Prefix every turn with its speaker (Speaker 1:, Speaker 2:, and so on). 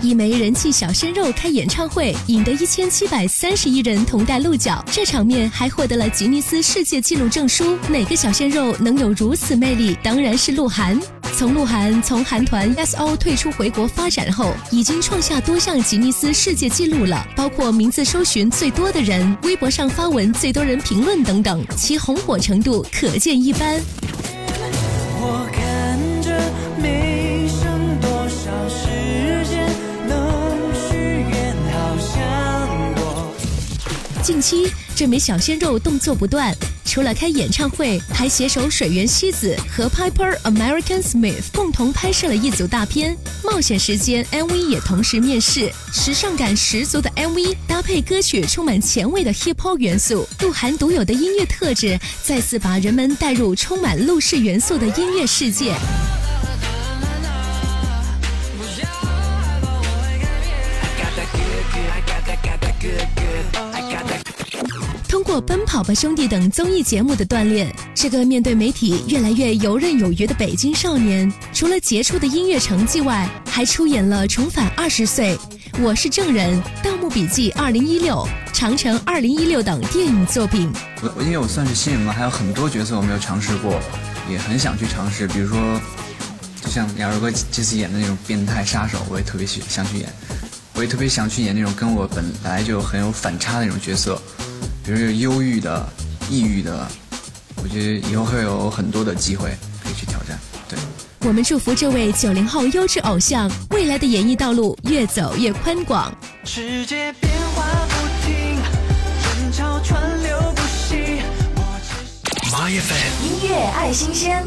Speaker 1: 一枚人气小鲜肉开演唱会，引得一千七百三十亿人同戴鹿角，这场面还获得了吉尼斯世界纪录证书。哪个小鲜肉能有如此魅力？当然是鹿晗。从鹿晗从韩团 S.O 退出回国发展后，已经创下多项吉尼斯世界纪录了，包括名字搜寻最多的人、微博上发文最多人评论等等，其红火程度可见一斑。近期，这枚小鲜肉动作不断，除了开演唱会，还携手水原希子和 Piper American Smith 共同拍摄了一组大片《冒险时间》MV，也同时面世。时尚感十足的 MV 搭配歌曲充满前卫的 Hip Hop 元素，鹿晗独有的音乐特质再次把人们带入充满陆式元素的音乐世界。奔跑吧兄弟》等综艺节目的锻炼，这个面对媒体越来越游刃有余的北京少年，除了杰出的音乐成绩外，还出演了《重返二十岁》《我是证人》《盗墓笔记》二零一六《长城二零一六》等电影作品。
Speaker 2: 我因为我算是新人嘛，还有很多角色我没有尝试过，也很想去尝试。比如说，就像亚柔哥这次演的那种变态杀手，我也特别喜想去演。我也特别想去演那种跟我本来就很有反差的那种角色，比如有忧郁的、抑郁的。我觉得以后会有很多的机会可以去挑战。对，
Speaker 1: 我们祝福这位九零后优质偶像未来的演艺道路越走越宽广。
Speaker 3: 世界变化不停，人潮川流不息。我只
Speaker 4: ，My FM
Speaker 5: 音乐爱新鲜。